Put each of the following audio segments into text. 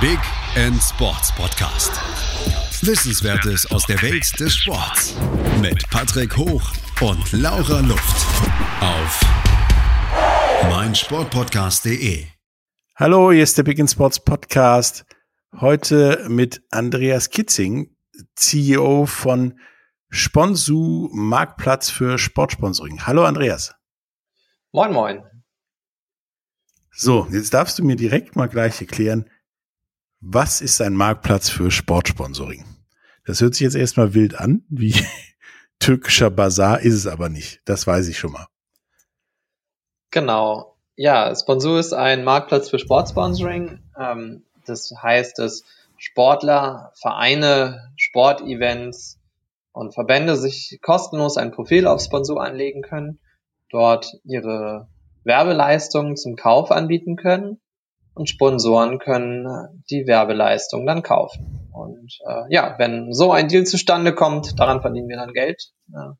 Big End Sports Podcast. Wissenswertes aus der Welt des Sports mit Patrick Hoch und Laura Luft auf meinsportpodcast.de. Hallo, hier ist der Big End Sports Podcast. Heute mit Andreas Kitzing, CEO von Sponsu Marktplatz für Sportsponsoring. Hallo Andreas. Moin, moin. So, jetzt darfst du mir direkt mal gleich erklären, was ist ein Marktplatz für Sportsponsoring? Das hört sich jetzt erstmal wild an, wie türkischer Bazar ist es aber nicht. Das weiß ich schon mal. Genau. Ja, Sponsor ist ein Marktplatz für Sportsponsoring. Ähm, das heißt, dass Sportler, Vereine, Sportevents und Verbände sich kostenlos ein Profil auf Sponsor anlegen können, dort ihre Werbeleistungen zum Kauf anbieten können und Sponsoren können die Werbeleistung dann kaufen. Und äh, ja, wenn so ein Deal zustande kommt, daran verdienen wir dann Geld. Ja.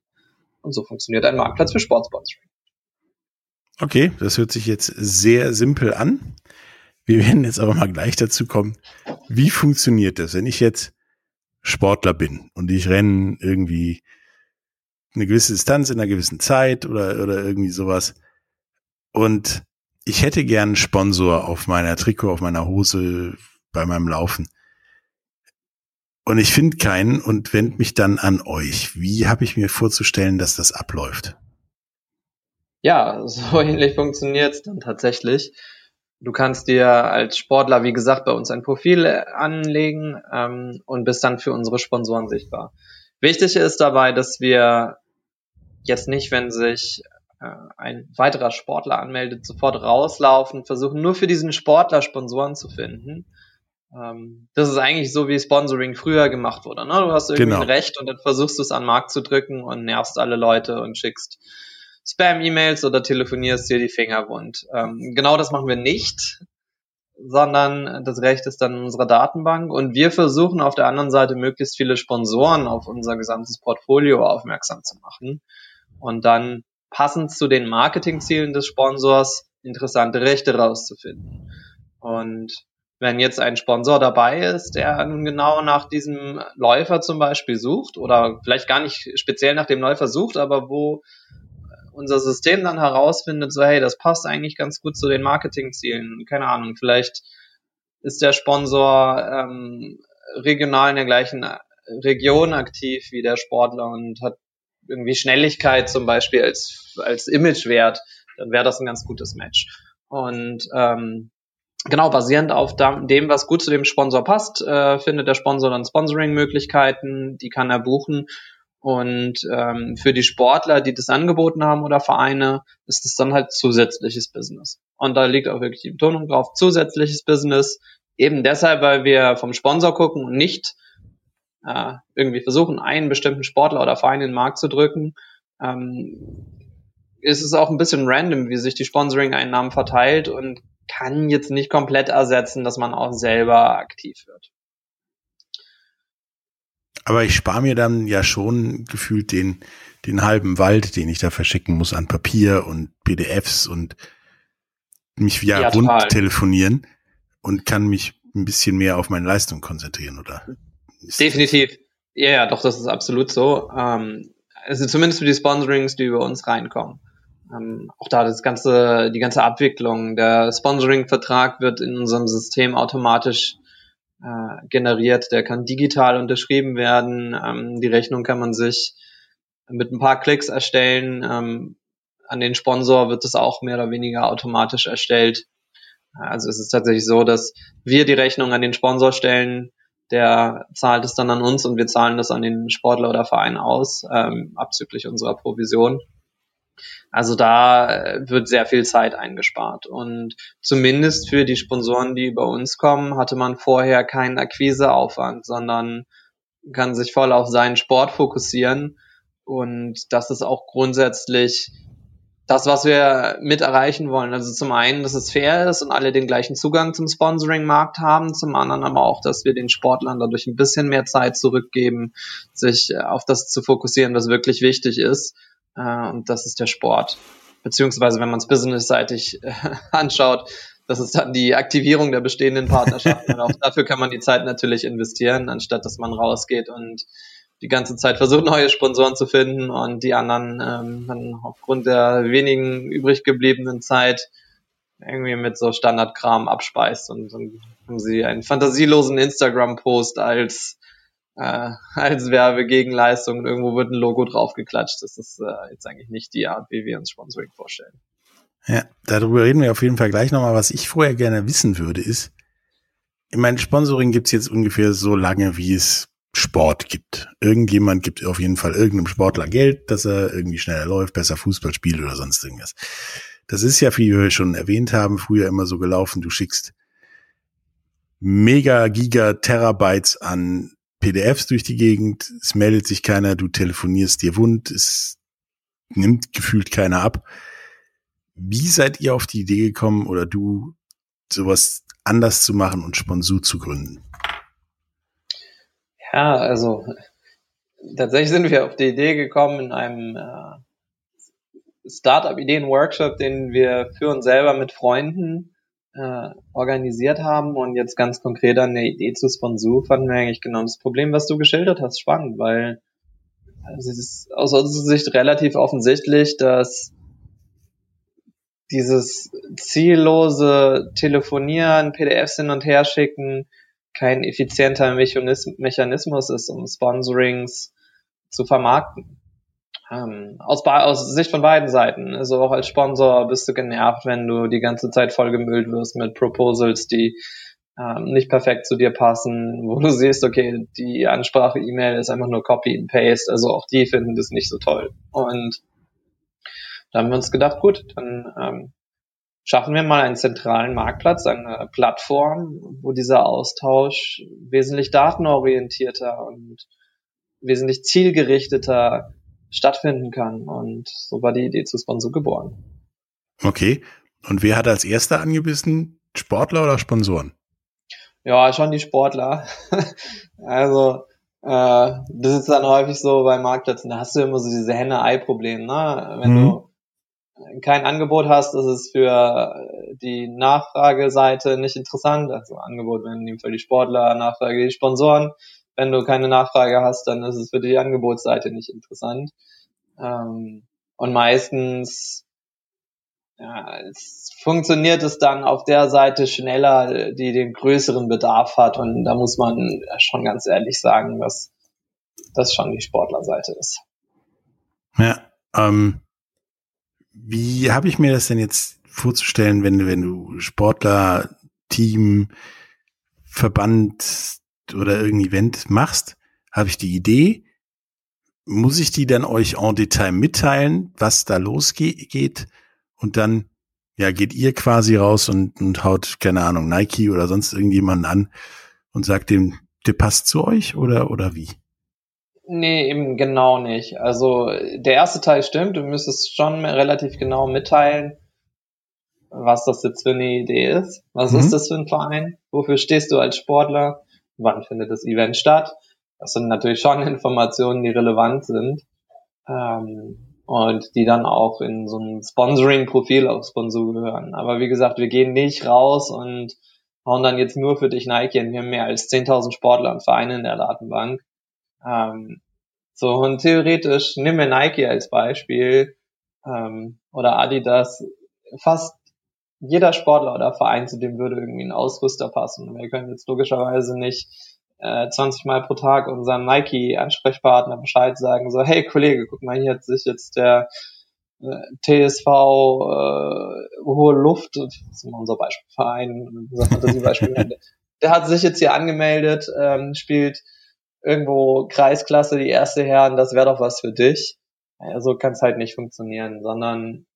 Und so funktioniert ein Marktplatz für Sportsponsoring. Okay, das hört sich jetzt sehr simpel an. Wir werden jetzt aber mal gleich dazu kommen, wie funktioniert das, wenn ich jetzt Sportler bin und ich renne irgendwie eine gewisse Distanz in einer gewissen Zeit oder, oder irgendwie sowas und ich hätte gern einen Sponsor auf meiner Trikot, auf meiner Hose, bei meinem Laufen. Und ich finde keinen und wende mich dann an euch. Wie habe ich mir vorzustellen, dass das abläuft? Ja, so ähnlich funktioniert es dann tatsächlich. Du kannst dir als Sportler, wie gesagt, bei uns ein Profil anlegen ähm, und bist dann für unsere Sponsoren sichtbar. Wichtig ist dabei, dass wir jetzt nicht, wenn sich äh, ein weiterer Sportler anmeldet, sofort rauslaufen, versuchen nur für diesen Sportler Sponsoren zu finden. Ähm, das ist eigentlich so, wie Sponsoring früher gemacht wurde. Ne? Du hast irgendwie genau. ein Recht und dann versuchst du es an den Markt zu drücken und nervst alle Leute und schickst Spam-E-Mails oder telefonierst dir die Finger wund. Ähm, genau das machen wir nicht, sondern das Recht ist dann in unserer Datenbank und wir versuchen auf der anderen Seite möglichst viele Sponsoren auf unser gesamtes Portfolio aufmerksam zu machen und dann passend zu den Marketingzielen des Sponsors interessante Rechte rauszufinden. Und wenn jetzt ein Sponsor dabei ist, der nun genau nach diesem Läufer zum Beispiel sucht oder vielleicht gar nicht speziell nach dem Läufer sucht, aber wo unser System dann herausfindet, so hey, das passt eigentlich ganz gut zu den Marketingzielen. Keine Ahnung, vielleicht ist der Sponsor ähm, regional in der gleichen Region aktiv wie der Sportler und hat irgendwie Schnelligkeit zum Beispiel als, als Imagewert, dann wäre das ein ganz gutes Match. Und ähm, genau, basierend auf dem, was gut zu dem Sponsor passt, äh, findet der Sponsor dann Sponsoring-Möglichkeiten, die kann er buchen. Und ähm, für die Sportler, die das angeboten haben oder Vereine, ist es dann halt zusätzliches Business. Und da liegt auch wirklich die Betonung drauf, zusätzliches Business. Eben deshalb, weil wir vom Sponsor gucken und nicht äh, irgendwie versuchen, einen bestimmten Sportler oder Verein in den Markt zu drücken, ähm, ist es auch ein bisschen random, wie sich die Sponsoring-Einnahmen verteilt und kann jetzt nicht komplett ersetzen, dass man auch selber aktiv wird. Aber ich spare mir dann ja schon gefühlt den, den halben Wald, den ich da verschicken muss an Papier und PDFs und mich ja, ja rund telefonieren und kann mich ein bisschen mehr auf meine Leistung konzentrieren, oder? Definitiv. Ja, ja, doch, das ist absolut so. Ähm, also zumindest für die Sponsorings, die über uns reinkommen. Ähm, auch da das ganze, die ganze Abwicklung, der Sponsoring-Vertrag wird in unserem System automatisch äh, generiert. Der kann digital unterschrieben werden. Ähm, die Rechnung kann man sich mit ein paar Klicks erstellen. Ähm, an den Sponsor wird es auch mehr oder weniger automatisch erstellt. Also es ist tatsächlich so, dass wir die Rechnung an den Sponsor stellen, der zahlt es dann an uns und wir zahlen das an den Sportler oder Verein aus, ähm, abzüglich unserer Provision. Also da äh, wird sehr viel Zeit eingespart. Und zumindest für die Sponsoren, die bei uns kommen, hatte man vorher keinen Akquiseaufwand, sondern kann sich voll auf seinen Sport fokussieren. Und das ist auch grundsätzlich das, was wir mit erreichen wollen. Also zum einen, dass es fair ist und alle den gleichen Zugang zum Sponsoring-Markt haben, zum anderen aber auch, dass wir den Sportlern dadurch ein bisschen mehr Zeit zurückgeben, sich äh, auf das zu fokussieren, was wirklich wichtig ist. Äh, und das ist der Sport. Beziehungsweise, wenn man es businessseitig äh, anschaut, das ist dann die Aktivierung der bestehenden Partnerschaften. und auch dafür kann man die Zeit natürlich investieren, anstatt dass man rausgeht und die ganze Zeit versucht, neue Sponsoren zu finden und die anderen ähm, dann aufgrund der wenigen übrig gebliebenen Zeit irgendwie mit so Standardkram abspeist und dann haben sie einen fantasielosen Instagram-Post als äh, als Werbegegenleistung und irgendwo wird ein Logo draufgeklatscht. Das ist äh, jetzt eigentlich nicht die Art, wie wir uns Sponsoring vorstellen. Ja, darüber reden wir auf jeden Fall gleich nochmal. Was ich vorher gerne wissen würde, ist, ich meine, Sponsoring gibt's jetzt ungefähr so lange, wie es Sport gibt. Irgendjemand gibt auf jeden Fall irgendeinem Sportler Geld, dass er irgendwie schneller läuft, besser Fußball spielt oder sonst irgendwas. Das ist ja, wie wir schon erwähnt haben, früher immer so gelaufen. Du schickst mega Giga Terabytes an PDFs durch die Gegend, es meldet sich keiner, du telefonierst dir wund, es nimmt gefühlt keiner ab. Wie seid ihr auf die Idee gekommen oder du, sowas anders zu machen und Sponsor zu gründen? Ja, also tatsächlich sind wir auf die Idee gekommen in einem äh, Startup-Ideen-Workshop, den wir für uns selber mit Freunden äh, organisiert haben und jetzt ganz konkret an der Idee zu Sponsor fanden wir eigentlich genau das Problem, was du geschildert hast, spannend, weil es ist aus unserer Sicht relativ offensichtlich, dass dieses ziellose Telefonieren, PDFs hin und her schicken, kein effizienter Mechanismus ist, um Sponsorings zu vermarkten. Ähm, aus, aus Sicht von beiden Seiten. Also auch als Sponsor bist du genervt, wenn du die ganze Zeit vollgemüllt wirst mit Proposals, die ähm, nicht perfekt zu dir passen, wo du siehst, okay, die Ansprache-E-Mail ist einfach nur Copy and Paste, also auch die finden das nicht so toll. Und da haben wir uns gedacht, gut, dann ähm, schaffen wir mal einen zentralen Marktplatz, eine Plattform, wo dieser Austausch wesentlich datenorientierter und wesentlich zielgerichteter stattfinden kann. Und so war die Idee zu Sponsor geboren. Okay. Und wer hat als erster angebissen? Sportler oder Sponsoren? Ja, schon die Sportler. also, äh, das ist dann häufig so bei Marktplätzen, da hast du immer so diese Henne-Ei-Problem, ne? Wenn mhm. du kein Angebot hast, ist es für die Nachfrageseite nicht interessant. Also Angebot, in dem Fall die Sportler, Nachfrage die Sponsoren. Wenn du keine Nachfrage hast, dann ist es für die Angebotsseite nicht interessant. Ähm, und meistens ja, es funktioniert es dann auf der Seite schneller, die den größeren Bedarf hat. Und da muss man schon ganz ehrlich sagen, dass das schon die Sportlerseite ist. Ja, ähm, wie habe ich mir das denn jetzt vorzustellen, wenn, wenn du Sportler, Team, Verband oder irgendein Event machst, habe ich die Idee, muss ich die dann euch en Detail mitteilen, was da losgeht? Und dann ja geht ihr quasi raus und, und haut keine Ahnung Nike oder sonst irgendjemanden an und sagt dem, der passt zu euch oder oder wie? Nee, eben genau nicht. Also der erste Teil stimmt, du müsstest schon relativ genau mitteilen, was das jetzt für eine Idee ist. Was mhm. ist das für ein Verein? Wofür stehst du als Sportler? Wann findet das Event statt? Das sind natürlich schon Informationen, die relevant sind ähm, und die dann auch in so ein Sponsoring-Profil auf Sponsor gehören. Aber wie gesagt, wir gehen nicht raus und hauen dann jetzt nur für dich Nike wir haben mehr als 10.000 Sportler und Vereine in der Datenbank. Ähm, so, und theoretisch, nimm mir Nike als Beispiel ähm, oder Adidas, fast jeder Sportler oder Verein, zu dem würde irgendwie ein Ausrüster passen. Wir können jetzt logischerweise nicht äh, 20 Mal pro Tag unserem Nike-Ansprechpartner Bescheid sagen, so, hey Kollege, guck mal, hier hat sich jetzt der äh, TSV äh, Hohe Luft, das ist immer unser Beispielverein, unser Fantasiebeispiel, der hat sich jetzt hier angemeldet, ähm, spielt irgendwo Kreisklasse, die erste Herren, das wäre doch was für dich. Ja, so kann es halt nicht funktionieren, sondern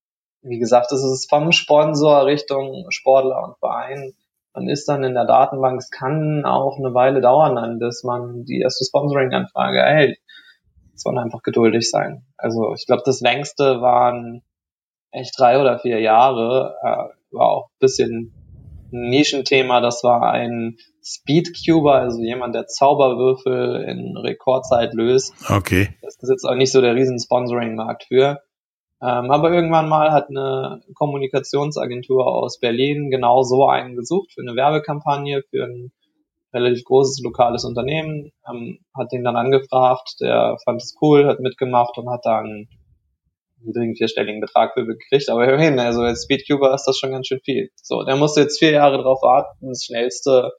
wie gesagt, es ist vom Sponsor Richtung Sportler und Verein man ist dann in der Datenbank. Es kann auch eine Weile dauern, dann, bis man die erste Sponsoring-Anfrage erhält. Es soll einfach geduldig sein. Also ich glaube, das längste waren echt drei oder vier Jahre. Äh, war auch ein bisschen ein Nischenthema. Das war ein Speedcuber, also jemand, der Zauberwürfel in Rekordzeit löst. Okay. Das ist jetzt auch nicht so der riesen Sponsoring-Markt für. Ähm, aber irgendwann mal hat eine Kommunikationsagentur aus Berlin genau so einen gesucht für eine Werbekampagne für ein relativ großes lokales Unternehmen, ähm, hat den dann angefragt, der fand es cool, hat mitgemacht und hat dann niedrigen vierstelligen Betrag für gekriegt, aber immerhin, also als Speedcuber ist das schon ganz schön viel. So, der musste jetzt vier Jahre drauf warten, das schnellste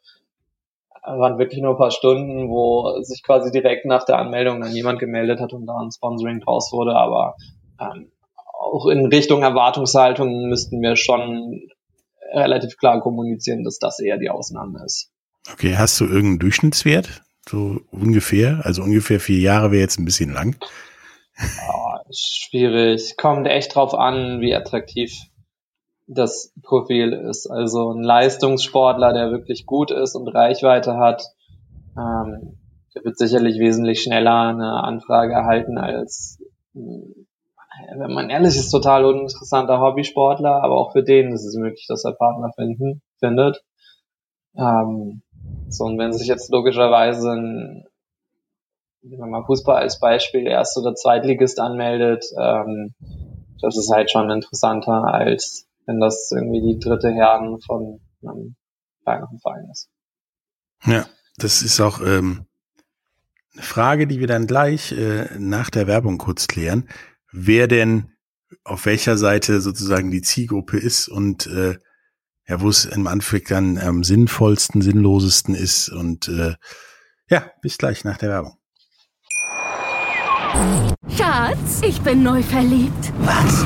waren wirklich nur ein paar Stunden, wo sich quasi direkt nach der Anmeldung dann jemand gemeldet hat und da ein Sponsoring draus wurde, aber ähm, auch in Richtung Erwartungshaltung müssten wir schon relativ klar kommunizieren, dass das eher die Ausnahme ist. Okay, hast du irgendeinen Durchschnittswert? So ungefähr? Also ungefähr vier Jahre wäre jetzt ein bisschen lang. Oh, schwierig. Kommt echt drauf an, wie attraktiv das Profil ist. Also ein Leistungssportler, der wirklich gut ist und Reichweite hat, ähm, der wird sicherlich wesentlich schneller eine Anfrage erhalten als, wenn man ehrlich ist, total uninteressanter Hobbysportler, aber auch für den ist es möglich, dass er Partner finden, findet. Ähm, so, und wenn sich jetzt logischerweise ein, nehmen wir mal Fußball als Beispiel, Erst- oder Zweitligist anmeldet, ähm, das ist halt schon interessanter, als wenn das irgendwie die dritte Herren von einem kleineren Verein ist. Ja, das ist auch ähm, eine Frage, die wir dann gleich äh, nach der Werbung kurz klären. Wer denn auf welcher Seite sozusagen die Zielgruppe ist und äh, ja, wo es im Anfang dann am sinnvollsten, sinnlosesten ist. Und äh, ja, bis gleich nach der Werbung. Schatz, ich bin neu verliebt. Was?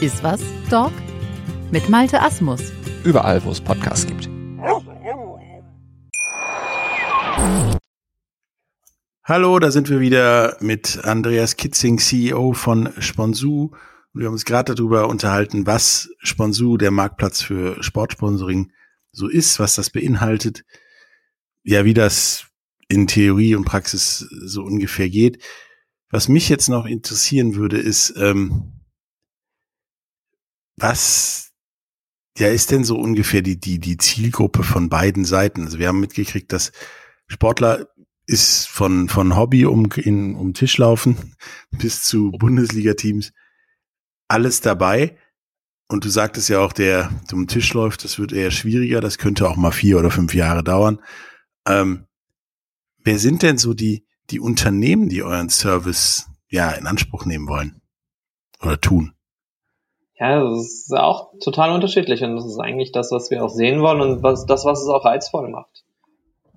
Iswas Dog mit Malte Asmus. Überall, wo es Podcasts gibt. Hallo, da sind wir wieder mit Andreas Kitzing, CEO von Sponsu wir haben uns gerade darüber unterhalten, was Sponsor, der Marktplatz für Sportsponsoring, so ist, was das beinhaltet. Ja, wie das in Theorie und Praxis so ungefähr geht. Was mich jetzt noch interessieren würde, ist, ähm, was ja ist denn so ungefähr die, die, die Zielgruppe von beiden Seiten? Also wir haben mitgekriegt, dass Sportler ist von, von Hobby um, in, um Tisch laufen bis zu Bundesliga-Teams alles dabei. Und du sagtest ja auch, der zum Tisch läuft, das wird eher schwieriger. Das könnte auch mal vier oder fünf Jahre dauern. Ähm, wer sind denn so die, die Unternehmen, die euren Service ja in Anspruch nehmen wollen oder tun? Ja, das ist auch total unterschiedlich und das ist eigentlich das, was wir auch sehen wollen und was, das, was es auch reizvoll macht.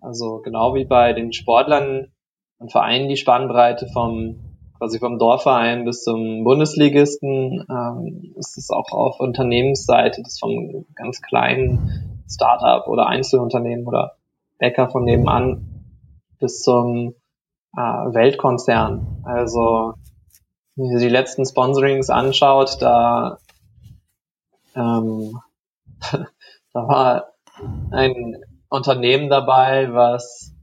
Also genau wie bei den Sportlern und Vereinen die Spannbreite vom quasi vom Dorfverein bis zum Bundesligisten. Ähm, ist es auch auf Unternehmensseite, das vom ganz kleinen Startup oder Einzelunternehmen oder Bäcker von nebenan bis zum äh, Weltkonzern. Also wenn ihr die letzten Sponsorings anschaut, da ähm, da war ein Unternehmen dabei, was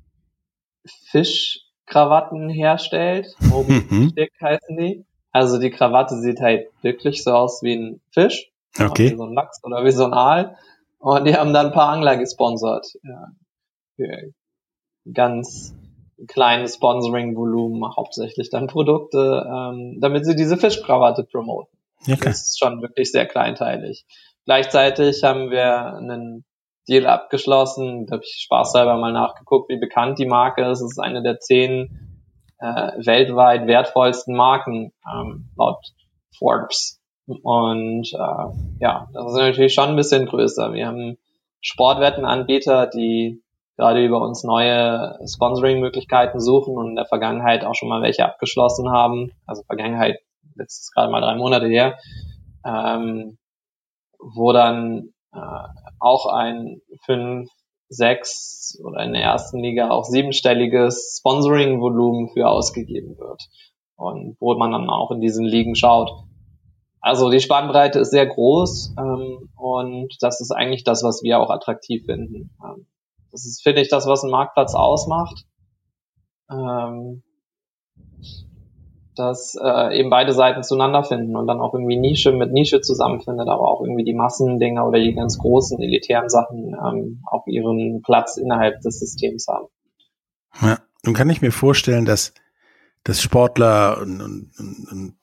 Fisch Krawatten herstellt. Moby Dick heißen die. Also die Krawatte sieht halt wirklich so aus wie ein Fisch. Okay. Wie so ein Lachs oder wie so ein Aal. Und die haben dann ein paar Angler gesponsert. Ja. Für ganz kleines Sponsoring-Volumen, hauptsächlich dann Produkte, ähm, damit sie diese Fischkrawatte promoten. Okay. Das ist schon wirklich sehr kleinteilig. Gleichzeitig haben wir einen Deal abgeschlossen. Da habe ich spaßhalber mal nachgeguckt, wie bekannt die Marke ist. Es ist eine der zehn äh, weltweit wertvollsten Marken ähm, laut Forbes. Und äh, ja, das ist natürlich schon ein bisschen größer. Wir haben Sportwettenanbieter, die gerade über uns neue Sponsoring-Möglichkeiten suchen und in der Vergangenheit auch schon mal welche abgeschlossen haben. Also Vergangenheit, jetzt ist gerade mal drei Monate her, ähm, wo dann äh, auch ein fünf, sechs oder in der ersten Liga auch siebenstelliges Sponsoring-Volumen für ausgegeben wird. Und wo man dann auch in diesen Ligen schaut, Also die Spannbreite ist sehr groß ähm, und das ist eigentlich das, was wir auch attraktiv finden. Ähm, das ist, finde ich, das, was einen Marktplatz ausmacht. Ähm, dass äh, eben beide Seiten zueinander finden und dann auch irgendwie Nische mit Nische zusammenfindet, aber auch irgendwie die Massendinger oder die ganz großen elitären Sachen ähm, auch ihren Platz innerhalb des Systems haben. Ja, nun kann ich mir vorstellen, dass, dass Sportler und, und, und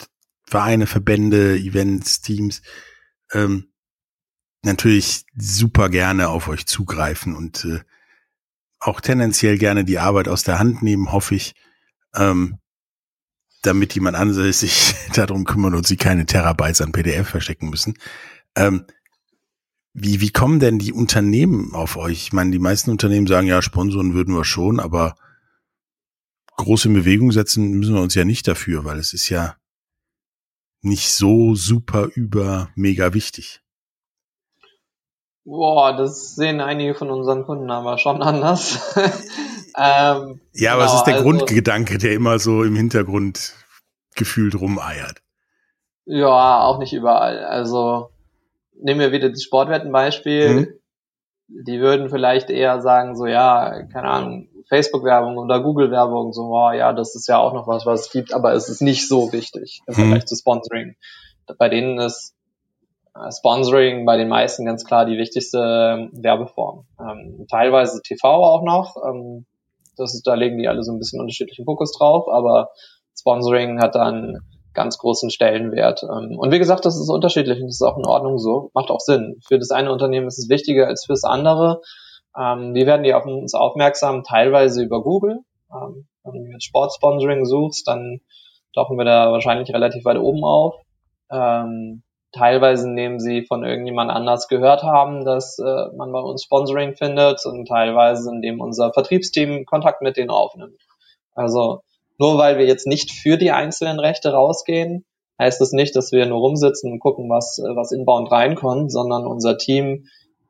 Vereine, Verbände, Events, Teams ähm, natürlich super gerne auf euch zugreifen und äh, auch tendenziell gerne die Arbeit aus der Hand nehmen, hoffe ich, ähm, damit jemand anderes sich darum kümmern und sie keine Terabytes an PDF verstecken müssen. Ähm, wie, wie kommen denn die Unternehmen auf euch? Ich meine, die meisten Unternehmen sagen, ja, Sponsoren würden wir schon, aber große Bewegung setzen müssen wir uns ja nicht dafür, weil es ist ja nicht so super über mega wichtig. Boah, das sehen einige von unseren Kunden aber schon anders. ähm, ja, aber genau, es ist der also, Grundgedanke, der immer so im Hintergrund gefühlt rumeiert. Ja, auch nicht überall. Also nehmen wir wieder das Sportwettenbeispiel. Mhm. Die würden vielleicht eher sagen, so ja, keine Ahnung, Facebook-Werbung oder Google-Werbung, so, oh, ja, das ist ja auch noch was, was es gibt, aber es ist nicht so wichtig im mhm. Vergleich zu Sponsoring. Bei denen ist Sponsoring bei den meisten ganz klar die wichtigste ähm, Werbeform. Ähm, teilweise TV auch noch. Ähm, das ist, da legen die alle so ein bisschen unterschiedlichen Fokus drauf, aber Sponsoring hat dann ganz großen Stellenwert. Ähm, und wie gesagt, das ist unterschiedlich und das ist auch in Ordnung so. Macht auch Sinn. Für das eine Unternehmen ist es wichtiger als fürs andere. Ähm, wie werden die auf uns aufmerksam? Teilweise über Google. Ähm, wenn du jetzt Sportsponsoring suchst, dann tauchen wir da wahrscheinlich relativ weit oben auf. Ähm, teilweise nehmen sie von irgendjemand anders gehört haben, dass äh, man bei uns Sponsoring findet und teilweise indem unser Vertriebsteam Kontakt mit denen aufnimmt. Also nur weil wir jetzt nicht für die einzelnen Rechte rausgehen, heißt das nicht, dass wir nur rumsitzen und gucken, was, äh, was inbound reinkommt, sondern unser Team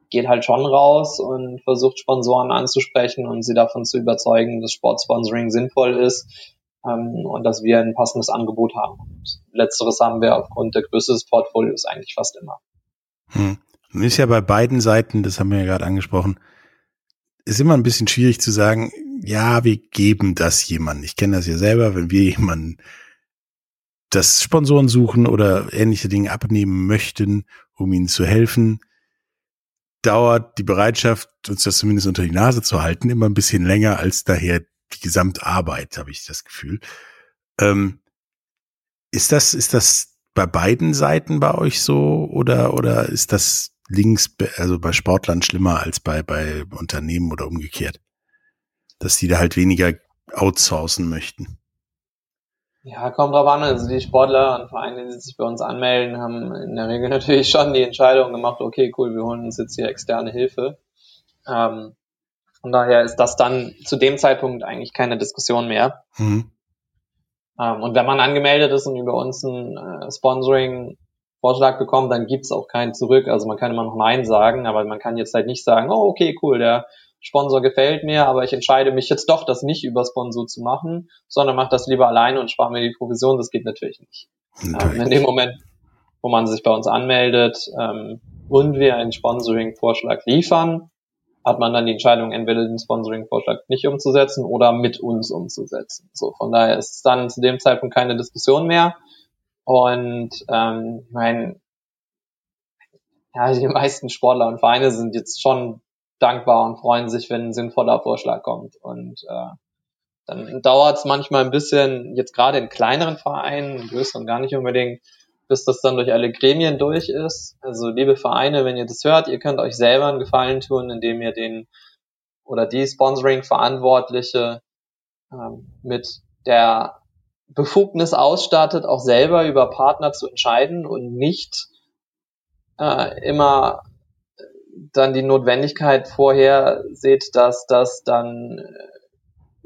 geht halt schon raus und versucht Sponsoren anzusprechen und sie davon zu überzeugen, dass Sportsponsoring sinnvoll ist ähm, und dass wir ein passendes Angebot haben. Und letzteres haben wir aufgrund der Größe des Portfolios eigentlich fast immer. Hm. Ist ja bei beiden Seiten, das haben wir ja gerade angesprochen, ist immer ein bisschen schwierig zu sagen, ja, wir geben das jemandem. Ich kenne das ja selber, wenn wir jemanden das Sponsoren suchen oder ähnliche Dinge abnehmen möchten, um ihnen zu helfen, dauert die Bereitschaft, uns das zumindest unter die Nase zu halten, immer ein bisschen länger als daher die Gesamtarbeit, habe ich das Gefühl. Ähm, ist das, ist das bei beiden Seiten bei euch so oder, oder ist das links, also bei Sportlern schlimmer als bei, bei Unternehmen oder umgekehrt? Dass die da halt weniger outsourcen möchten. Ja, kommt drauf an. Also die Sportler und Vereine, die sich bei uns anmelden, haben in der Regel natürlich schon die Entscheidung gemacht, okay, cool, wir holen uns jetzt hier externe Hilfe. Ähm, von daher ist das dann zu dem Zeitpunkt eigentlich keine Diskussion mehr. Mhm. Ähm, und wenn man angemeldet ist und über uns ein äh, Sponsoring-Vorschlag bekommt, dann gibt's auch keinen zurück. Also man kann immer noch Nein sagen, aber man kann jetzt halt nicht sagen, oh, okay, cool, der Sponsor gefällt mir, aber ich entscheide mich jetzt doch, das nicht über Sponsor zu machen, sondern mache das lieber alleine und spare mir die Provision. Das geht natürlich nicht. Ähm, in dem Moment, wo man sich bei uns anmeldet ähm, und wir einen Sponsoring-Vorschlag liefern, hat man dann die Entscheidung, entweder den Sponsoring-Vorschlag nicht umzusetzen oder mit uns umzusetzen. So, von daher ist es dann zu dem Zeitpunkt keine Diskussion mehr. Und ähm, ich meine, ja, die meisten Sportler und Vereine sind jetzt schon dankbar und freuen sich, wenn ein sinnvoller Vorschlag kommt. Und äh, dann dauert es manchmal ein bisschen, jetzt gerade in kleineren Vereinen, größeren gar nicht unbedingt, bis das dann durch alle Gremien durch ist. Also liebe Vereine, wenn ihr das hört, ihr könnt euch selber einen Gefallen tun, indem ihr den oder die Sponsoring-Verantwortliche ähm, mit der Befugnis ausstattet, auch selber über Partner zu entscheiden und nicht äh, immer dann die Notwendigkeit vorher seht, dass das dann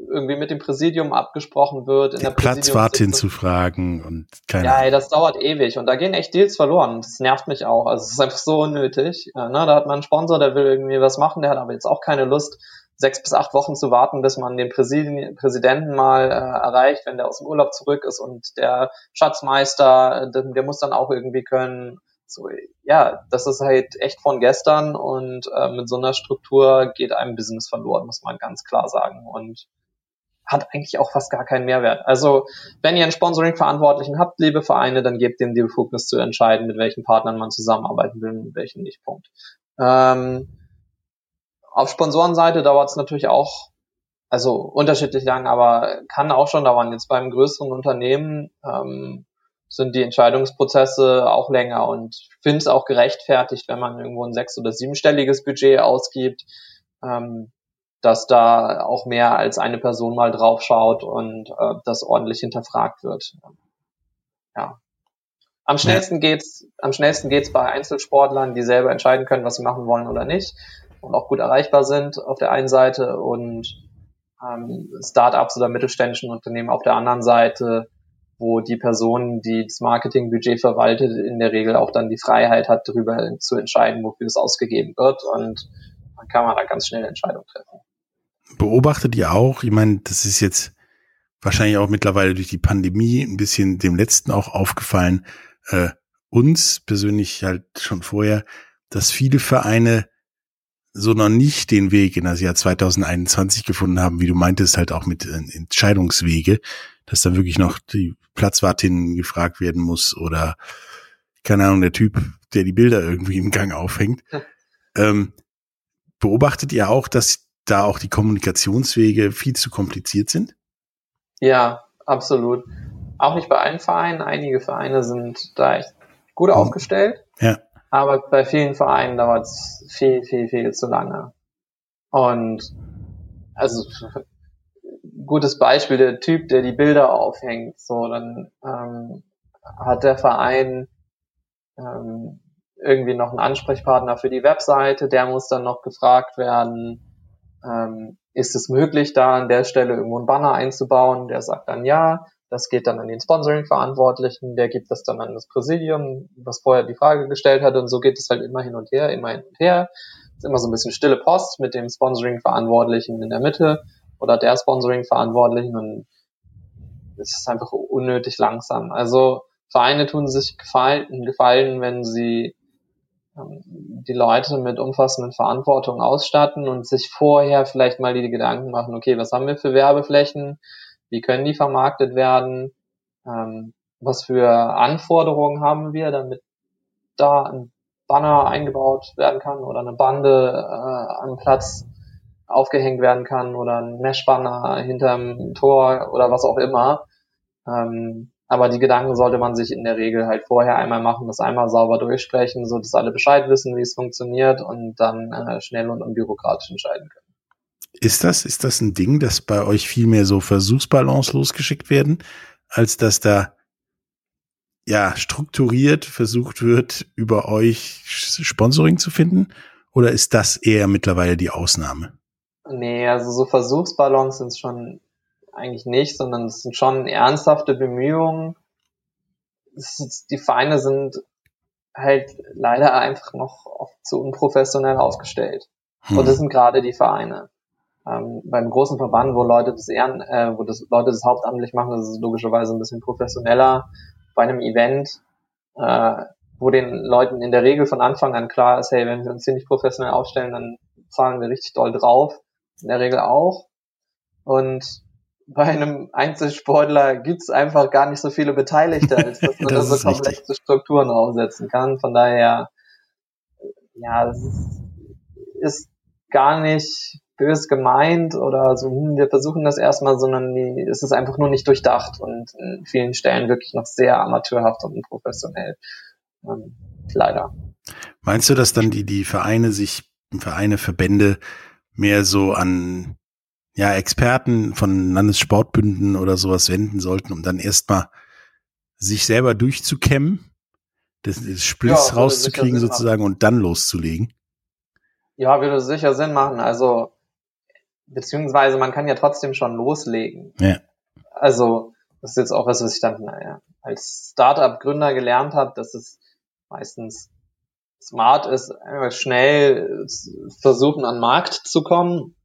irgendwie mit dem Präsidium abgesprochen wird. In der Platzwartin zu fragen und keine Ja, ey, das dauert ewig und da gehen echt Deals verloren. Das nervt mich auch. Also es ist einfach so unnötig. Ja, ne? Da hat man einen Sponsor, der will irgendwie was machen, der hat aber jetzt auch keine Lust, sechs bis acht Wochen zu warten, bis man den Präsidien, Präsidenten mal äh, erreicht, wenn der aus dem Urlaub zurück ist und der Schatzmeister, der, der muss dann auch irgendwie können. So, ja, das ist halt echt von gestern und äh, mit so einer Struktur geht einem Business verloren, muss man ganz klar sagen. Und hat eigentlich auch fast gar keinen Mehrwert. Also, wenn ihr einen Sponsoring-Verantwortlichen habt, liebe Vereine, dann gebt dem die Befugnis zu entscheiden, mit welchen Partnern man zusammenarbeiten will und mit welchen nicht. Punkt. Ähm, auf Sponsorenseite dauert es natürlich auch, also unterschiedlich lang, aber kann auch schon dauern. Jetzt beim größeren Unternehmen ähm, sind die Entscheidungsprozesse auch länger und finde es auch gerechtfertigt, wenn man irgendwo ein sechs- oder siebenstelliges Budget ausgibt, ähm, dass da auch mehr als eine Person mal drauf schaut und äh, das ordentlich hinterfragt wird. Ja. Am schnellsten geht's, am schnellsten geht's bei Einzelsportlern, die selber entscheiden können, was sie machen wollen oder nicht und auch gut erreichbar sind auf der einen Seite und ähm, Startups oder mittelständischen Unternehmen auf der anderen Seite, wo die Person, die das Marketingbudget verwaltet, in der Regel auch dann die Freiheit hat, darüber zu entscheiden, wofür es ausgegeben wird und dann kann man da ganz schnell Entscheidungen treffen. Beobachtet ihr auch, ich meine, das ist jetzt wahrscheinlich auch mittlerweile durch die Pandemie ein bisschen dem letzten auch aufgefallen, äh, uns persönlich halt schon vorher, dass viele Vereine so noch nicht den Weg in das Jahr 2021 gefunden haben, wie du meintest, halt auch mit äh, Entscheidungswege, dass da wirklich noch die Platzwartin gefragt werden muss oder keine Ahnung, der Typ, der die Bilder irgendwie im Gang aufhängt. Ähm, beobachtet ihr auch, dass da auch die Kommunikationswege viel zu kompliziert sind? Ja, absolut. Auch nicht bei allen Vereinen. Einige Vereine sind da echt gut mhm. aufgestellt. Ja. Aber bei vielen Vereinen dauert es viel, viel, viel zu lange. Und also gutes Beispiel, der Typ, der die Bilder aufhängt, so, dann ähm, hat der Verein ähm, irgendwie noch einen Ansprechpartner für die Webseite, der muss dann noch gefragt werden, ähm, ist es möglich, da an der Stelle irgendwo einen Banner einzubauen? Der sagt dann ja, das geht dann an den Sponsoring-Verantwortlichen, der gibt das dann an das Präsidium, was vorher die Frage gestellt hat und so geht es halt immer hin und her, immer hin und her. Ist immer so ein bisschen stille Post mit dem Sponsoring-Verantwortlichen in der Mitte oder der Sponsoring-Verantwortlichen und es ist einfach unnötig langsam. Also Vereine tun sich gefallen, gefallen wenn sie die Leute mit umfassenden Verantwortung ausstatten und sich vorher vielleicht mal die Gedanken machen, okay, was haben wir für Werbeflächen? wie können die vermarktet werden, ähm, was für Anforderungen haben wir, damit da ein Banner eingebaut werden kann oder eine Bande äh, am Platz aufgehängt werden kann oder ein Meshbanner hinterm Tor oder was auch immer. Ähm, aber die Gedanken sollte man sich in der Regel halt vorher einmal machen, das einmal sauber durchsprechen, so dass alle Bescheid wissen, wie es funktioniert und dann äh, schnell und unbürokratisch entscheiden können. Ist das, ist das ein Ding, dass bei euch viel mehr so Versuchsballons losgeschickt werden, als dass da ja strukturiert versucht wird, über euch Sponsoring zu finden? Oder ist das eher mittlerweile die Ausnahme? Nee, also so Versuchsballons sind es schon eigentlich nicht, sondern es sind schon ernsthafte Bemühungen. Ist, die Vereine sind halt leider einfach noch oft zu unprofessionell aufgestellt. Hm. Und das sind gerade die Vereine. Ähm, beim großen Verband, wo Leute das Ehren, äh, wo das Leute das hauptamtlich machen, das ist logischerweise ein bisschen professioneller. Bei einem Event, äh, wo den Leuten in der Regel von Anfang an klar ist, hey, wenn wir uns hier nicht professionell aufstellen, dann zahlen wir richtig doll drauf. In der Regel auch. Und bei einem Einzelsportler gibt's einfach gar nicht so viele Beteiligte, als dass man das da so komplexe Strukturen draufsetzen kann. Von daher, ja, das ist, ist gar nicht bös gemeint oder so, hm, wir versuchen das erstmal, sondern die, es ist einfach nur nicht durchdacht und in vielen Stellen wirklich noch sehr amateurhaft und unprofessionell. Ähm, leider. Meinst du, dass dann die, die Vereine sich, Vereine, Verbände mehr so an ja, Experten von Landessportbünden oder sowas wenden sollten, um dann erstmal sich selber durchzukämmen, das, das Spliss ja, rauszukriegen sozusagen und dann loszulegen? Ja, würde sicher Sinn machen. Also beziehungsweise man kann ja trotzdem schon loslegen. Ja. Also, das ist jetzt auch was, was ich dann naja, als Startup-Gründer gelernt habe, dass es meistens smart ist, einfach schnell versuchen, an den Markt zu kommen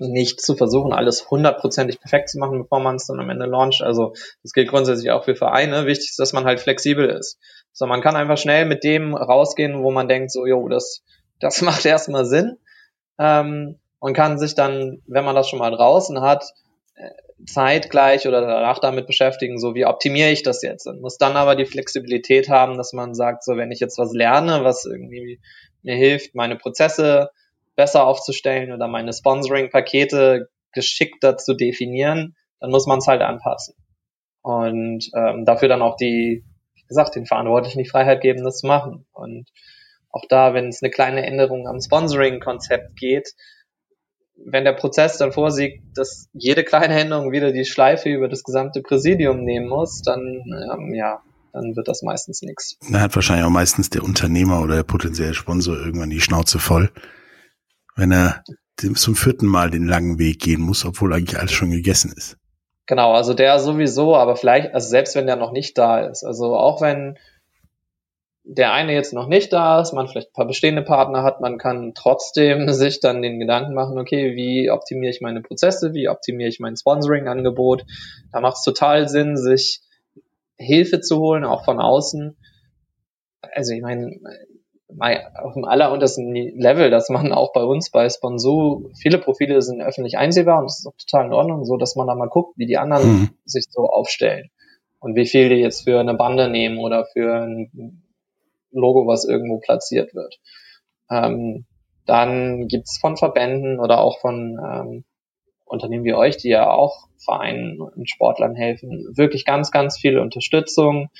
nicht zu versuchen, alles hundertprozentig perfekt zu machen, bevor man es dann am Ende launcht. Also das gilt grundsätzlich auch für Vereine. Wichtig ist, dass man halt flexibel ist. So, man kann einfach schnell mit dem rausgehen, wo man denkt, so, jo, das, das macht erstmal Sinn. Ähm, und kann sich dann, wenn man das schon mal draußen hat, äh, zeitgleich oder danach damit beschäftigen, so wie optimiere ich das jetzt? Und muss dann aber die Flexibilität haben, dass man sagt, so wenn ich jetzt was lerne, was irgendwie mir hilft, meine Prozesse besser aufzustellen oder meine Sponsoring-Pakete geschickter zu definieren, dann muss man es halt anpassen. Und ähm, dafür dann auch die, wie gesagt, den Verantwortlichen die Freiheit geben, das zu machen. Und auch da, wenn es eine kleine Änderung am Sponsoring-Konzept geht, wenn der Prozess dann vorsieht, dass jede kleine Änderung wieder die Schleife über das gesamte Präsidium nehmen muss, dann ähm, ja, dann wird das meistens nichts. Da hat wahrscheinlich auch meistens der Unternehmer oder der potenzielle Sponsor irgendwann die Schnauze voll, wenn er zum vierten Mal den langen Weg gehen muss, obwohl eigentlich alles schon gegessen ist. Genau, also der sowieso, aber vielleicht, also selbst wenn der noch nicht da ist, also auch wenn der eine jetzt noch nicht da ist, man vielleicht ein paar bestehende Partner hat, man kann trotzdem sich dann den Gedanken machen, okay, wie optimiere ich meine Prozesse, wie optimiere ich mein Sponsoring-Angebot. Da macht es total Sinn, sich Hilfe zu holen, auch von außen. Also ich meine, auf dem alleruntersten Level, dass man auch bei uns bei Sponsor, viele Profile sind öffentlich einsehbar und das ist auch total in Ordnung, so dass man da mal guckt, wie die anderen mhm. sich so aufstellen und wie viel die jetzt für eine Bande nehmen oder für ein Logo, was irgendwo platziert wird. Ähm, dann gibt's von Verbänden oder auch von ähm, Unternehmen wie euch, die ja auch Vereinen und Sportlern helfen, wirklich ganz, ganz viel Unterstützung,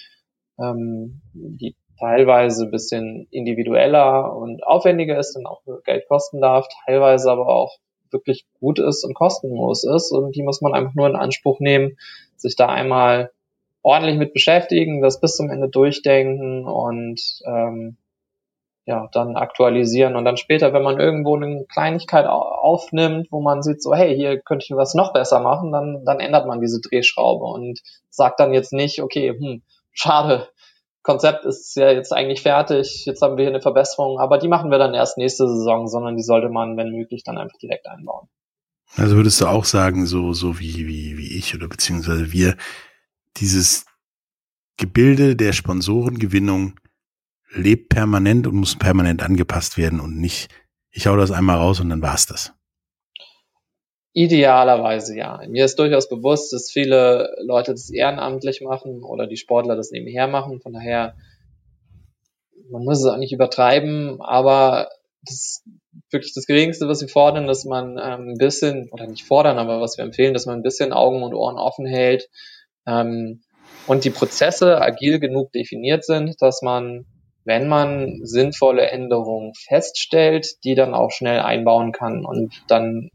ähm, die teilweise ein bisschen individueller und aufwendiger ist und auch Geld kosten darf, teilweise aber auch wirklich gut ist und kostenlos ist. Und die muss man einfach nur in Anspruch nehmen, sich da einmal ordentlich mit beschäftigen, das bis zum Ende durchdenken und ähm, ja, dann aktualisieren. Und dann später, wenn man irgendwo eine Kleinigkeit aufnimmt, wo man sieht, so, hey, hier könnte ich was noch besser machen, dann, dann ändert man diese Drehschraube und sagt dann jetzt nicht, okay, hm, schade, Konzept ist ja jetzt eigentlich fertig, jetzt haben wir hier eine Verbesserung, aber die machen wir dann erst nächste Saison, sondern die sollte man, wenn möglich, dann einfach direkt einbauen. Also würdest du auch sagen, so, so wie, wie, wie ich oder beziehungsweise wir, dieses Gebilde der Sponsorengewinnung lebt permanent und muss permanent angepasst werden und nicht, ich hau das einmal raus und dann war's das. Idealerweise ja. Mir ist durchaus bewusst, dass viele Leute das ehrenamtlich machen oder die Sportler das nebenher machen. Von daher, man muss es auch nicht übertreiben, aber das wirklich das Geringste, was wir fordern, dass man ähm, ein bisschen, oder nicht fordern, aber was wir empfehlen, dass man ein bisschen Augen und Ohren offen hält ähm, und die Prozesse agil genug definiert sind, dass man wenn man sinnvolle Änderungen feststellt, die dann auch schnell einbauen kann und dann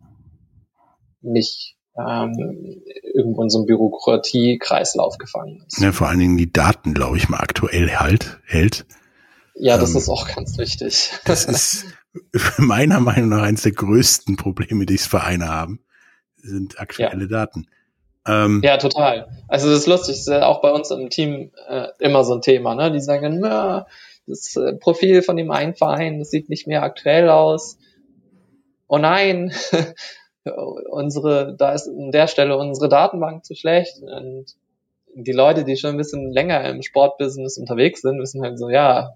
nicht ähm, irgendwo in so einem Bürokratie-Kreislauf gefangen ist. Ja, vor allen Dingen die Daten, glaube ich, mal aktuell halt, hält. Ja, das ähm, ist auch ganz wichtig. Das ist meiner Meinung nach eines der größten Probleme, die es Vereine haben, sind aktuelle ja. Daten. Ähm, ja, total. Also das ist lustig, das ist ja auch bei uns im Team äh, immer so ein Thema, ne? Die sagen, na, das äh, Profil von dem einen Verein, das sieht nicht mehr aktuell aus. Oh nein, unsere, da ist an der Stelle unsere Datenbank zu schlecht. Und die Leute, die schon ein bisschen länger im Sportbusiness unterwegs sind, wissen halt so, ja,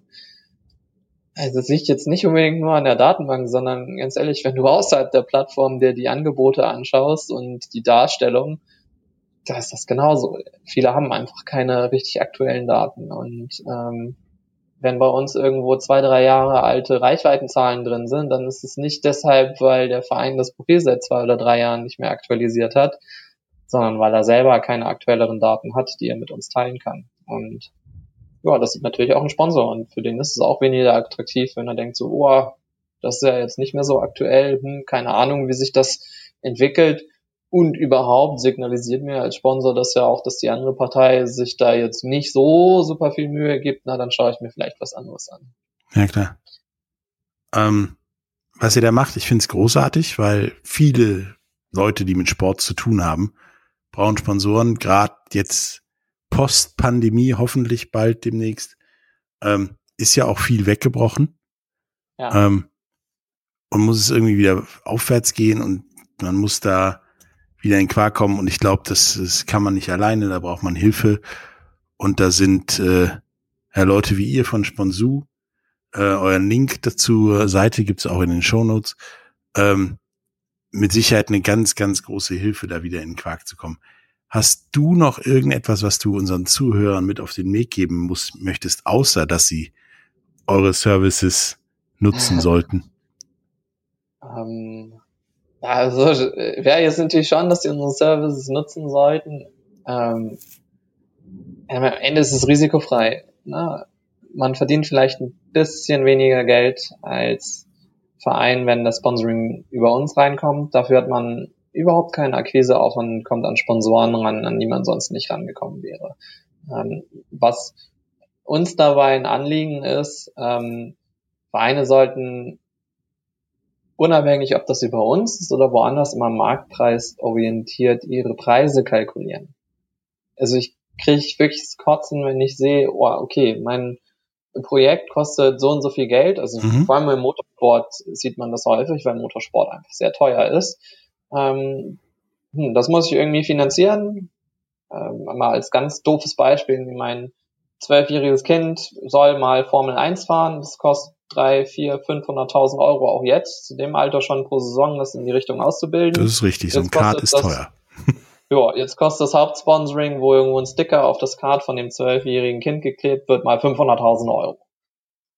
also das liegt jetzt nicht unbedingt nur an der Datenbank, sondern ganz ehrlich, wenn du außerhalb der Plattform dir die Angebote anschaust und die Darstellung, da ist das genauso. Viele haben einfach keine richtig aktuellen Daten und ähm, wenn bei uns irgendwo zwei, drei Jahre alte Reichweitenzahlen drin sind, dann ist es nicht deshalb, weil der Verein das Profil seit zwei oder drei Jahren nicht mehr aktualisiert hat, sondern weil er selber keine aktuelleren Daten hat, die er mit uns teilen kann. Und ja, das ist natürlich auch ein Sponsor und für den ist es auch weniger attraktiv, wenn er denkt so, oh, das ist ja jetzt nicht mehr so aktuell, hm, keine Ahnung, wie sich das entwickelt. Und überhaupt signalisiert mir als Sponsor das ja auch, dass die andere Partei sich da jetzt nicht so super viel Mühe gibt. Na, dann schaue ich mir vielleicht was anderes an. Ja, klar. Ähm, was ihr da macht, ich finde es großartig, weil viele Leute, die mit Sport zu tun haben, brauchen Sponsoren, gerade jetzt Post-Pandemie, hoffentlich bald demnächst, ähm, ist ja auch viel weggebrochen. Ja. Ähm, und muss es irgendwie wieder aufwärts gehen und man muss da wieder in Quark kommen und ich glaube, das, das kann man nicht alleine, da braucht man Hilfe. Und da sind äh, ja, Leute wie ihr von Sponsu. Äh, euren Link dazu Seite gibt's auch in den Shownotes. Ähm, mit Sicherheit eine ganz, ganz große Hilfe, da wieder in Quark zu kommen. Hast du noch irgendetwas, was du unseren Zuhörern mit auf den Weg geben muss, möchtest, außer dass sie eure Services nutzen sollten? Ähm, also wäre jetzt natürlich schon, dass sie unsere Services nutzen sollten. Ähm, am Ende ist es risikofrei. Ne? Man verdient vielleicht ein bisschen weniger Geld als Verein, wenn das Sponsoring über uns reinkommt. Dafür hat man überhaupt keinen Akquiseaufwand und kommt an Sponsoren ran, an die man sonst nicht rangekommen wäre. Ähm, was uns dabei ein Anliegen ist, ähm, Vereine sollten unabhängig, ob das über uns ist oder woanders, immer marktpreisorientiert ihre Preise kalkulieren. Also ich kriege wirklich das Kotzen, wenn ich sehe, oh, okay, mein Projekt kostet so und so viel Geld. Also mhm. vor allem im Motorsport sieht man das häufig, weil Motorsport einfach sehr teuer ist. Ähm, hm, das muss ich irgendwie finanzieren. Ähm, mal als ganz doofes Beispiel, mein zwölfjähriges Kind soll mal Formel 1 fahren. Das kostet drei, vier, 500.000 Euro auch jetzt, zu dem Alter schon pro Saison, das in die Richtung auszubilden. Das ist richtig, so ein Kart ist das, teuer. ja, jetzt kostet das Hauptsponsoring, wo irgendwo ein Sticker auf das Kart von dem zwölfjährigen Kind geklebt wird, mal 500.000 Euro.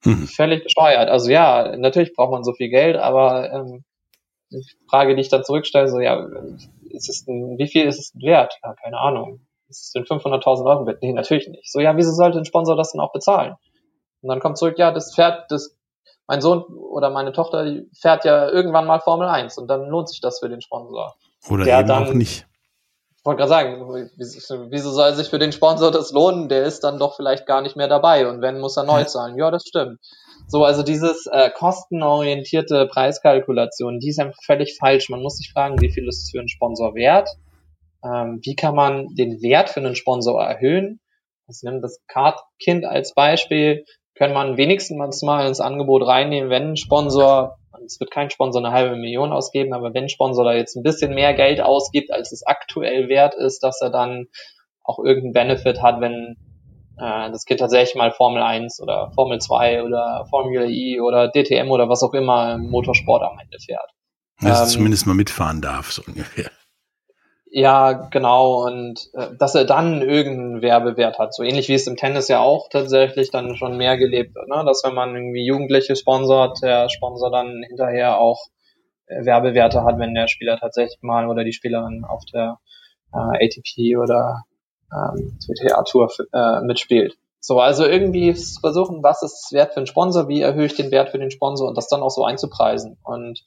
Mhm. Völlig bescheuert. Also ja, natürlich braucht man so viel Geld, aber ähm, die Frage, die ich dann zurückstelle, so ja, ist es ein, wie viel ist es wert? Ja, keine Ahnung. Ist es denn 500.000 Euro wert? Nee, natürlich nicht. So, ja, wieso sollte ein Sponsor das denn auch bezahlen? Und dann kommt zurück, ja, das Pferd, das, mein Sohn oder meine Tochter die fährt ja irgendwann mal Formel 1 und dann lohnt sich das für den Sponsor. Oder der eben dann, auch nicht. Ich wollte gerade sagen, wieso soll sich für den Sponsor das lohnen? Der ist dann doch vielleicht gar nicht mehr dabei und wenn, muss er neu zahlen. Ja, das stimmt. So, also dieses äh, kostenorientierte Preiskalkulation, die ist einfach völlig falsch. Man muss sich fragen, wie viel ist es für einen Sponsor wert? Ähm, wie kann man den Wert für einen Sponsor erhöhen? Ich nehme das Card-Kind als Beispiel. Können man wenigstens mal ins Angebot reinnehmen, wenn ein Sponsor, es wird kein Sponsor eine halbe Million ausgeben, aber wenn ein Sponsor da jetzt ein bisschen mehr Geld ausgibt, als es aktuell wert ist, dass er dann auch irgendeinen Benefit hat, wenn äh, das Kind tatsächlich mal Formel 1 oder Formel 2 oder Formula E oder DTM oder was auch immer im Motorsport am Ende fährt. Dass ähm, zumindest mal mitfahren darf, so ungefähr. Ja, genau. Und äh, dass er dann irgendeinen Werbewert hat. So ähnlich wie es im Tennis ja auch tatsächlich dann schon mehr gelebt wird. Ne? Dass wenn man irgendwie Jugendliche sponsort, der Sponsor dann hinterher auch äh, Werbewerte hat, wenn der Spieler tatsächlich mal oder die Spielerin auf der äh, ATP oder ähm, WTA Tour äh, mitspielt. So, also irgendwie versuchen, was ist wert für einen Sponsor, wie erhöhe ich den Wert für den Sponsor und das dann auch so einzupreisen und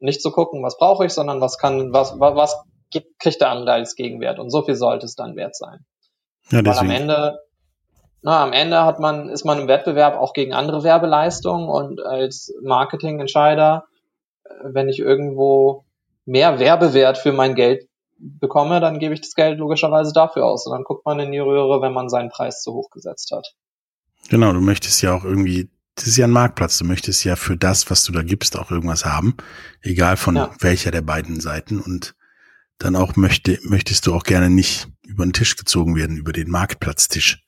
nicht zu gucken, was brauche ich, sondern was kann, was, was gibt, kriegt der andere als Gegenwert. Und so viel sollte es dann wert sein. Ja, Weil am Ende, na, am Ende hat man, ist man im Wettbewerb auch gegen andere Werbeleistungen und als Marketingentscheider, äh, wenn ich irgendwo mehr Werbewert für mein Geld bekomme, dann gebe ich das Geld logischerweise dafür aus. Und dann guckt man in die Röhre, wenn man seinen Preis zu hoch gesetzt hat. Genau, du möchtest ja auch irgendwie, das ist ja ein Marktplatz, du möchtest ja für das, was du da gibst, auch irgendwas haben. Egal von ja. welcher der beiden Seiten. Und dann auch möchte, möchtest du auch gerne nicht über den Tisch gezogen werden, über den Marktplatztisch.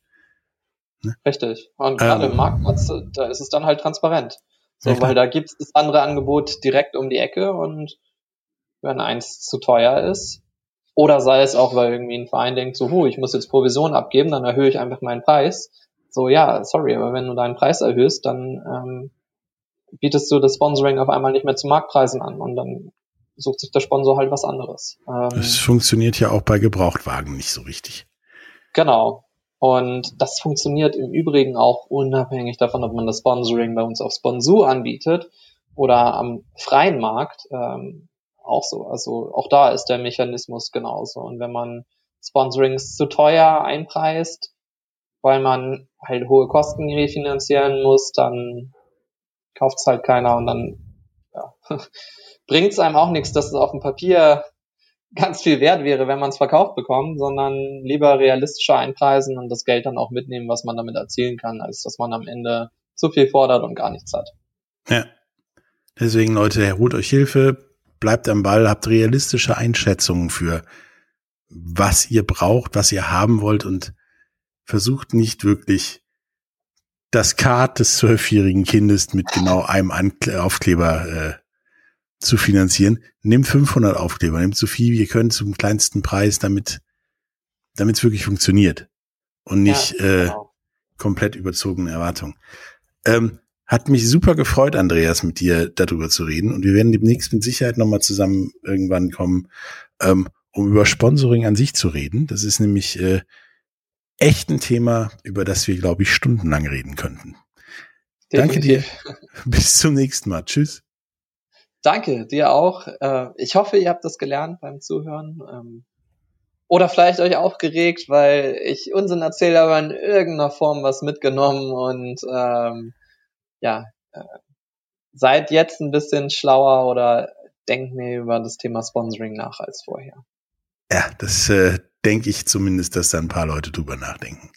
Ne? Richtig. Und gerade ähm, im Marktplatz, da ist es dann halt transparent. So, weil da gibt es das andere Angebot direkt um die Ecke und wenn eins zu teuer ist, oder sei es auch, weil irgendwie ein Verein denkt, so, hu, ich muss jetzt Provision abgeben, dann erhöhe ich einfach meinen Preis. So, ja, sorry, aber wenn du deinen Preis erhöhst, dann ähm, bietest du das Sponsoring auf einmal nicht mehr zu Marktpreisen an und dann sucht sich der Sponsor halt was anderes. Ähm, das funktioniert ja auch bei Gebrauchtwagen nicht so richtig. Genau. Und das funktioniert im Übrigen auch unabhängig davon, ob man das Sponsoring bei uns auf Sponsor anbietet oder am freien Markt ähm, auch so. Also auch da ist der Mechanismus genauso. Und wenn man Sponsorings zu teuer einpreist, weil man halt hohe Kosten refinanzieren muss, dann kauft es halt keiner und dann ja, bringt es einem auch nichts, dass es auf dem Papier ganz viel wert wäre, wenn man es verkauft bekommt, sondern lieber realistischer einpreisen und das Geld dann auch mitnehmen, was man damit erzielen kann, als dass man am Ende zu viel fordert und gar nichts hat. Ja. Deswegen, Leute, holt euch Hilfe, bleibt am Ball, habt realistische Einschätzungen für was ihr braucht, was ihr haben wollt und versucht nicht wirklich das Kart des zwölfjährigen Kindes mit genau einem Ankle Aufkleber äh, zu finanzieren. Nehmt 500 Aufkleber, nehmt so viel ihr könnt zum kleinsten Preis, damit damit es wirklich funktioniert und nicht ja, äh, genau. äh, komplett überzogene Erwartungen. Ähm, hat mich super gefreut, Andreas, mit dir darüber zu reden. Und wir werden demnächst mit Sicherheit nochmal zusammen irgendwann kommen, ähm, um über Sponsoring an sich zu reden. Das ist nämlich äh, echt ein Thema, über das wir, glaube ich, stundenlang reden könnten. Definitiv. Danke dir. Bis zum nächsten Mal. Tschüss. Danke, dir auch. Äh, ich hoffe, ihr habt das gelernt beim Zuhören. Ähm, oder vielleicht euch auch geregt, weil ich Unsinn erzählt habe, in irgendeiner Form was mitgenommen und ähm, ja, äh, seid jetzt ein bisschen schlauer oder denkt mir über das Thema Sponsoring nach als vorher. Ja, das äh, denke ich zumindest, dass da ein paar Leute drüber nachdenken.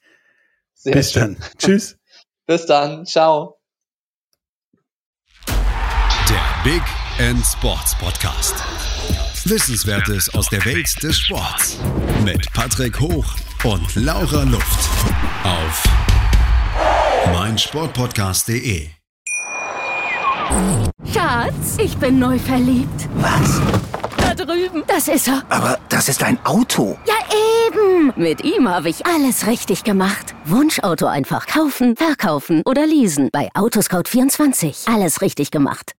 Sehr Bis schön. dann. Tschüss. Bis dann. Ciao. Der Big End Sports Podcast. Wissenswertes aus der Welt des Sports. Mit Patrick Hoch und Laura Luft. Auf meinsportpodcast.de. Schatz, ich bin neu verliebt. Was? Da drüben. Das ist er. Aber das ist ein Auto. Ja, eben. Mit ihm habe ich alles richtig gemacht. Wunschauto einfach kaufen, verkaufen oder leasen. Bei Autoscout24. Alles richtig gemacht.